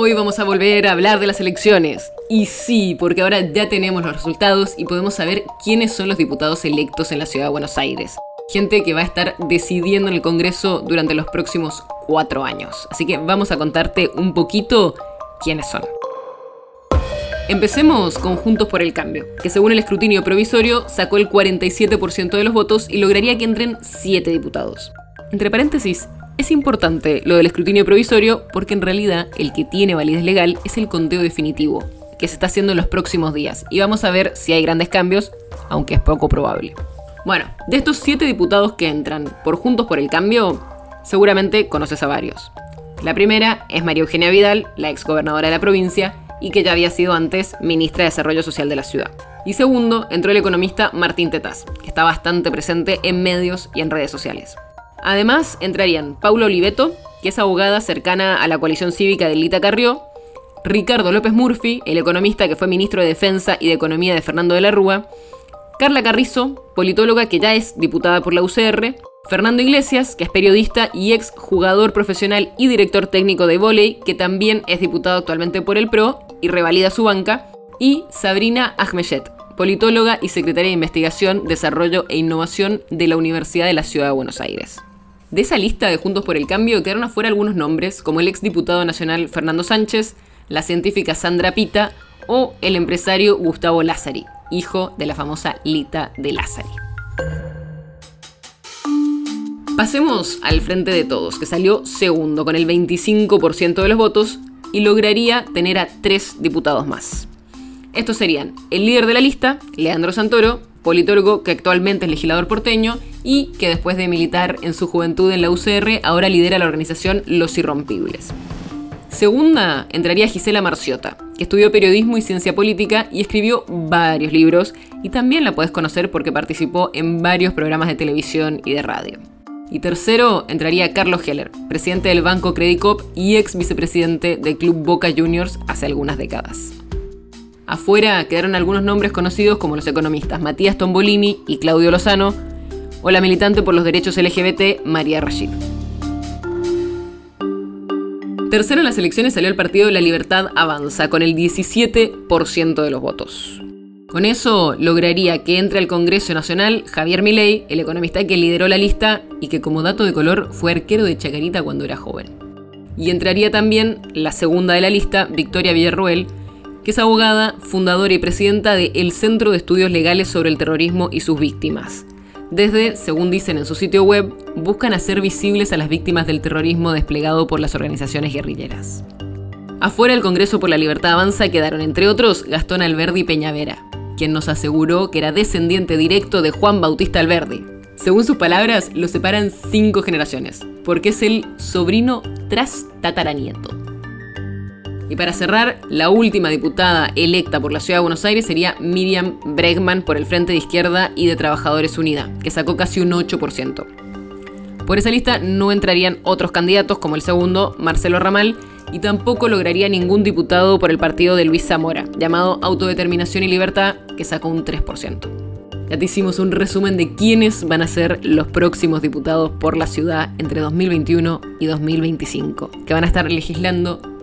Hoy vamos a volver a hablar de las elecciones. Y sí, porque ahora ya tenemos los resultados y podemos saber quiénes son los diputados electos en la ciudad de Buenos Aires. Gente que va a estar decidiendo en el Congreso durante los próximos cuatro años. Así que vamos a contarte un poquito quiénes son. Empecemos con Juntos por el Cambio, que según el escrutinio provisorio sacó el 47% de los votos y lograría que entren 7 diputados. Entre paréntesis, es importante lo del escrutinio provisorio porque en realidad el que tiene validez legal es el conteo definitivo, que se está haciendo en los próximos días. Y vamos a ver si hay grandes cambios, aunque es poco probable. Bueno, de estos siete diputados que entran por Juntos por el Cambio, seguramente conoces a varios. La primera es María Eugenia Vidal, la exgobernadora de la provincia, y que ya había sido antes ministra de Desarrollo Social de la ciudad. Y segundo, entró el economista Martín Tetaz, que está bastante presente en medios y en redes sociales. Además, entrarían Paulo Oliveto, que es abogada cercana a la coalición cívica de Lita Carrió, Ricardo López Murphy, el economista que fue ministro de Defensa y de Economía de Fernando de la Rúa, Carla Carrizo, politóloga que ya es diputada por la UCR, Fernando Iglesias, que es periodista y ex jugador profesional y director técnico de volei, que también es diputado actualmente por el PRO y revalida su banca, y Sabrina Ahmeyet, politóloga y secretaria de Investigación, Desarrollo e Innovación de la Universidad de la Ciudad de Buenos Aires. De esa lista de Juntos por el Cambio quedaron afuera algunos nombres, como el ex diputado nacional Fernando Sánchez, la científica Sandra Pita o el empresario Gustavo Lázari, hijo de la famosa Lita de Lázari. Pasemos al frente de todos, que salió segundo con el 25% de los votos y lograría tener a tres diputados más. Estos serían el líder de la lista, Leandro Santoro, politólogo que actualmente es legislador porteño y que después de militar en su juventud en la UCR ahora lidera la organización Los Irrompibles. Segunda, entraría Gisela Marciota, que estudió periodismo y ciencia política y escribió varios libros y también la puedes conocer porque participó en varios programas de televisión y de radio. Y tercero, entraría Carlos Heller, presidente del Banco Credicop y ex vicepresidente del Club Boca Juniors hace algunas décadas. Afuera quedaron algunos nombres conocidos como los economistas Matías Tombolini y Claudio Lozano, o la militante por los derechos LGBT María Rashid. Tercero en las elecciones salió el partido La Libertad Avanza, con el 17% de los votos. Con eso lograría que entre al Congreso Nacional Javier Milei, el economista que lideró la lista y que como dato de color fue arquero de Chacarita cuando era joven. Y entraría también la segunda de la lista, Victoria Villarruel, es abogada, fundadora y presidenta de El Centro de Estudios Legales sobre el Terrorismo y sus Víctimas. Desde, según dicen en su sitio web, buscan hacer visibles a las víctimas del terrorismo desplegado por las organizaciones guerrilleras. Afuera del Congreso por la Libertad Avanza quedaron, entre otros, Gastón Alberdi Peñavera, quien nos aseguró que era descendiente directo de Juan Bautista Alberdi. Según sus palabras, lo separan cinco generaciones, porque es el sobrino tras tataranieto. Y para cerrar, la última diputada electa por la Ciudad de Buenos Aires sería Miriam Bregman por el Frente de Izquierda y de Trabajadores Unida, que sacó casi un 8%. Por esa lista no entrarían otros candidatos como el segundo, Marcelo Ramal, y tampoco lograría ningún diputado por el partido de Luis Zamora, llamado Autodeterminación y Libertad, que sacó un 3%. Ya te hicimos un resumen de quiénes van a ser los próximos diputados por la ciudad entre 2021 y 2025, que van a estar legislando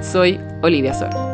Soy Olivia Sor.